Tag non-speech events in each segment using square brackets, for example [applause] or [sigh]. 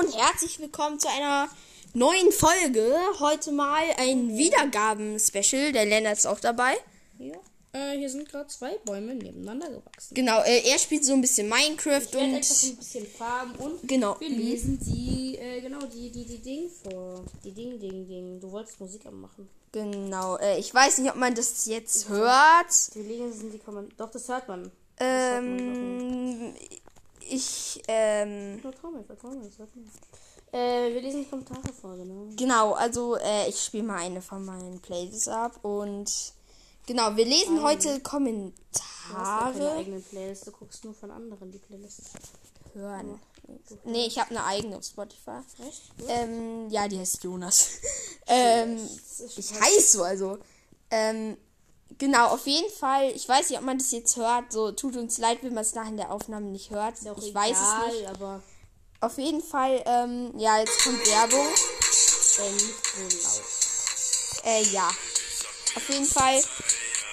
und herzlich willkommen zu einer neuen Folge. Heute mal ein Wiedergaben-Special. Der Lennart ist auch dabei. Ja. Äh, hier sind gerade zwei Bäume nebeneinander gewachsen. Genau, äh, er spielt so ein bisschen Minecraft Ich und einfach ein bisschen Farben und genau. wir lesen die, äh, genau, die, die, die Ding vor. Die Ding, Ding, Ding. Du wolltest Musik anmachen. Genau, äh, ich weiß nicht, ob man das jetzt hört. Wir lesen die Kommentare. Doch. Das hört man, Ähm, ich, ähm, Vertrau mir, vertrau mir, das hört man. Äh, wir lesen die Kommentare vor, genau. genau, also äh, ich spiele mal eine von meinen Playlists ab und genau, wir lesen heute Du hast keine Kommentare eigenen Playlists, du guckst nur von anderen die Playlists. hören. Nee, ich habe eine eigene auf Spotify. Echt? Ähm, ja, die heißt Jonas. [laughs] ähm, ich heiße so, also. Ähm, genau, auf jeden Fall. Ich weiß nicht, ob man das jetzt hört. So, tut uns leid, wenn man es nach in der Aufnahme nicht hört. Ist ich egal, weiß es nicht. aber Auf jeden Fall, ähm, ja, jetzt kommt Werbung. äh, nicht so laut. Äh, ja. Auf jeden Fall.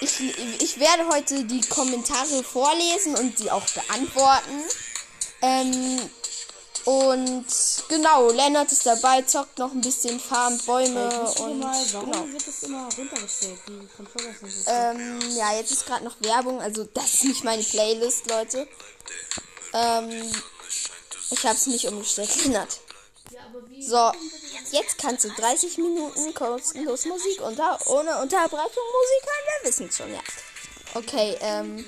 Ich, ich werde heute die Kommentare vorlesen und die auch beantworten. Ähm, und genau, Lennart ist dabei, zockt noch ein bisschen, farmt Bäume Äh, wisst ihr und mal, warum genau. wird das immer runtergestellt? Die Controller sind so Ähm, ja, jetzt ist gerade noch Werbung, also das ist nicht meine Playlist, Leute. Ähm, ich hab's nicht umgestellt, [laughs] Lennart. So, jetzt kannst du 30 Minuten kostenlos Musik unter ohne Unterbrechung Musik hören, wir wissen schon, ja. Okay, ähm.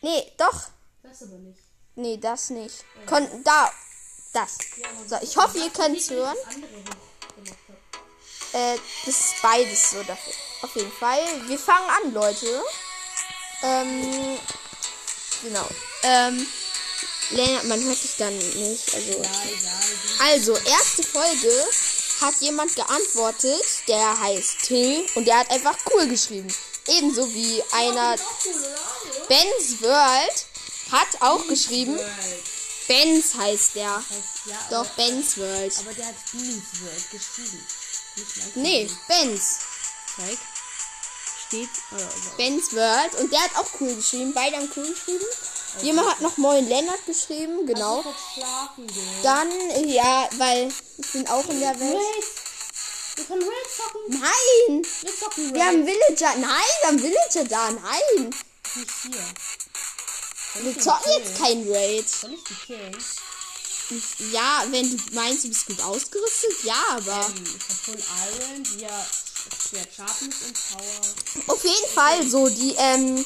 Nee, doch. Das aber nicht. Nee, das nicht. Kon da. Das. So, ich hoffe, ihr hören. Andere gemacht hat. Äh, das ist beides so dafür. Auf jeden Fall. Wir fangen an, Leute. Ähm. Genau. Ähm. Lennart, man hört dich dann nicht. Also. Also, erste Folge hat jemand geantwortet, der heißt Till und der hat einfach cool geschrieben. Ebenso wie einer Ben's World hat auch geschrieben. Ben's heißt der. Ja, Doch, Ben's World. aber der hat Beans World geschrieben. Nee, Ben's. Zeig. Steht. Oh, also. Ben's World. Und der hat auch cool geschrieben. Beide haben cool geschrieben. Jemand hat noch Moin Lennart geschrieben, genau. Gehen. Dann, ja, weil ich bin auch in der Welt. Wir können Raid zocken. Nein! Wir zocken Raid. Wir haben Villager. Nein, wir haben Villager da. Nein! nicht hier. Wir zocken jetzt kein Raid. Soll ich die killen? Ja, wenn du meinst, du bist gut ausgerüstet, ja, aber. Ähm, ich hab Full Iron, die ja Schwert Sharpness und Power. Auf jeden Fall so, die, ähm,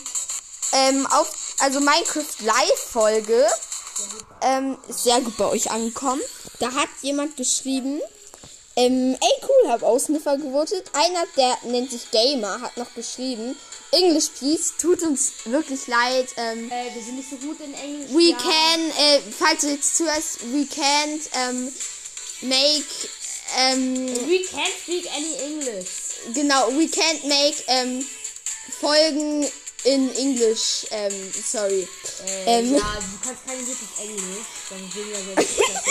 ähm, auf, also Minecraft Live-Folge, ähm, ist sehr gut bei euch angekommen. Da hat jemand geschrieben, ähm, ey cool, hab Ausniffer gewotet. Einer, der nennt sich Gamer, hat noch geschrieben, English please, tut uns wirklich leid, ähm, Äh, wir sind nicht so gut in Englisch. We ja. can, äh, falls du jetzt zuhörst, we can't ähm, make, ähm, We can't speak any English. genau, we can't make ähm, Folgen in English, ähm, sorry. Äh, Ähm. ja, du kannst kein gutes Englisch. Dann sind wir besser.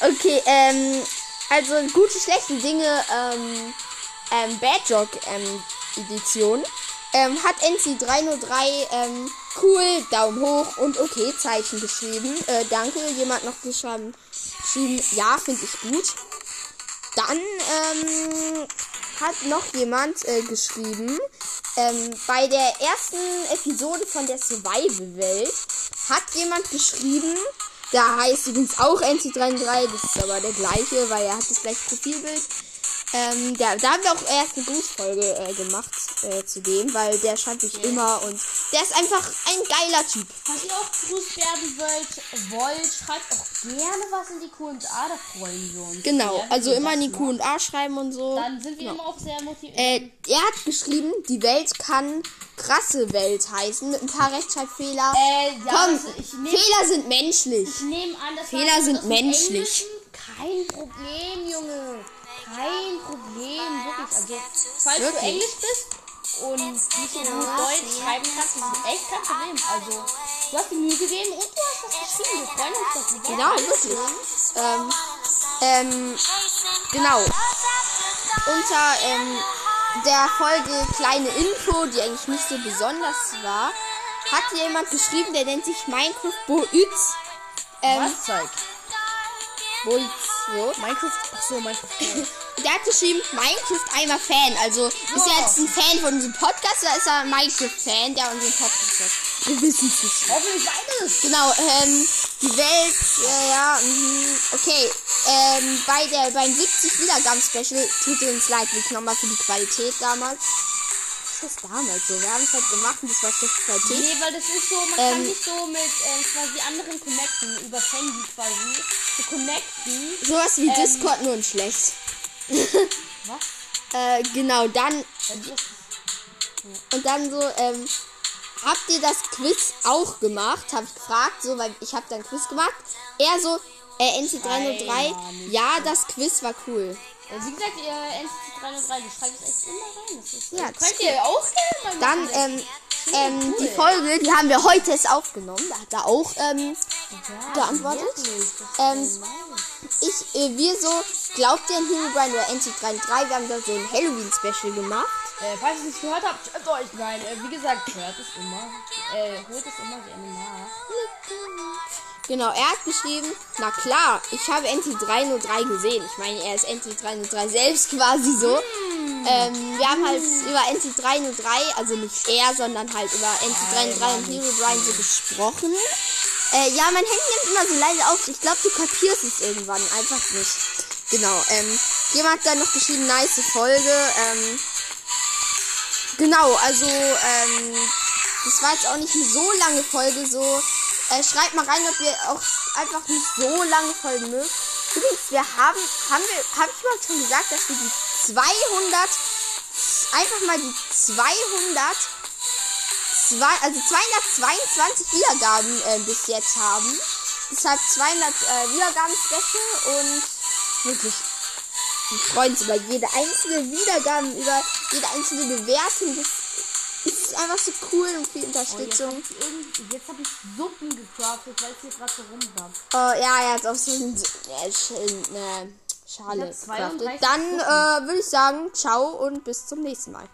[laughs] Okay, ähm, also gute, schlechte Dinge, ähm, ähm, Badrock, ähm, Edition. Ähm, hat NC303, ähm, cool, Daumen hoch und okay, Zeichen geschrieben. Äh, danke, jemand noch geschrieben, ja, finde ich gut. Dann, ähm, hat noch jemand äh, geschrieben, ähm, bei der ersten Episode von der Survival-Welt hat jemand geschrieben, da heißt übrigens auch NC33, das ist aber der gleiche, weil er hat das gleiche Profilbild. Ähm, da, da haben wir auch erst eine Grußfolge äh, gemacht äh, zu dem, weil der schreibt mich immer und der ist einfach ein geiler Typ. Falls ihr auch grüßt werden wollt, wollt, schreibt auch gerne was in die Q&A, da freuen wir uns. Genau, also immer in die. Q&A schreiben und so. Dann sind wir Genau. immer auch sehr motiviert. Äh, er hat geschrieben, die Welt kann krasse Welt heißen, mit ein paar Rechtschreibfehler. Äh, ja, Komm, also ich nehme Fehler sind menschlich. ich nehm an, das Fehler sind menschlich. Kein Problem, Junge. Kein Problem, wirklich. Also, falls Wirklich? du Englisch bist und nicht so gut Deutsch schreiben kannst, ist das echt kein Problem. Also, du hast die Mühe gegeben und du hast das geschrieben. Wir freuen uns darüber. Genau, wirklich. Ähm, ähm, genau. Unter ähm, der Folge kleine Info, die eigentlich nicht so besonders war, hat jemand geschrieben, der nennt sich Minecraft Boütz. Ähm, Was zeigt? Bulls, so. Minecraft. Achso, Minecraft. [laughs] Der hat geschrieben, Minecraft einmal Fan. Also ist er jetzt ein Fan von unserem Podcast oder ist er ein Minecraft-Fan, der unseren Podcast hört? Wir wissen es nicht. Hoffentlich beides. Genau, ähm, die Welt, äh, ja, mhm, okay. Ähm, bei der, beim 70 Wiedergaben-Special tut uns leid, wirklich nochmal für die Qualität damals. Das damals so? Wir haben es halt gemacht und das war Qualität. Nee, weil das ist so, man Ähm. kann sich so mit ähm, quasi anderen connecten, über Handy quasi. So connecten. Sowas wie Ähm. Discord, nur in schlecht. [laughs] Was? Äh, genau, dann, und dann so, ähm, habt ihr das Quiz auch gemacht? Habe ich gefragt, so, weil ich habe dann Quiz gemacht. Er so, äh, NC303, Nein, ja, das Quiz war cool. Äh, wie gesagt, ihr NCT 303, das schreibt es echt immer rein. Das ist, Ja, das könnt ihr auch gerne mal Dann, machen. ähm, ähm, cool. die Folge, die haben wir heute erst aufgenommen. Da hat er auch, ähm, ja, geantwortet. ähm, ich, äh, wir so, glaubt ihr an Herobrine oder NC303? Wir haben da so ein Halloween-Special gemacht. Äh, falls ihr es nicht gehört habt, hört euch rein. Äh, wie gesagt, hört es immer. Äh, holt es immer gerne nach. Genau, er hat geschrieben, na klar, ich habe NT303 gesehen. Ich meine, er ist NT303 selbst [laughs] quasi so. Ähm, wir haben halt über NT303, also nicht er, sondern halt über NT303 und Herobrine so gesprochen. Äh, ja, mein Handy nimmt immer so leise auf. Ich glaube, du kapierst es irgendwann einfach nicht. Genau, ähm, jemand hat dann noch geschrieben, nice Folge. Ähm, genau, also, ähm, das war jetzt auch nicht eine so lange Folge, so. Äh, schreibt mal rein, ob ihr auch einfach nicht so lange Folgen mögt. Übrigens, wir haben, haben wir, habe ich überhaupt schon gesagt, dass wir die 200, einfach mal die 200, zwei, also 222 Wiedergaben äh, bis jetzt haben. Deshalb 200 äh, Wiedergaben Special und wirklich, wir freuen uns über jede einzelne Wiedergabe, über jede einzelne Bewertung. Das einfach so cool und viel Oh, jetzt Unterstützung. irgend- jetzt hab ich Suppen gecraftet, weil es hier gerade so rumbackt. Oh, ja, hat auch so ein, äh, eine Schale Ich hab 32 gecraftet. Dann äh, würde ich sagen, ciao und bis zum nächsten Mal.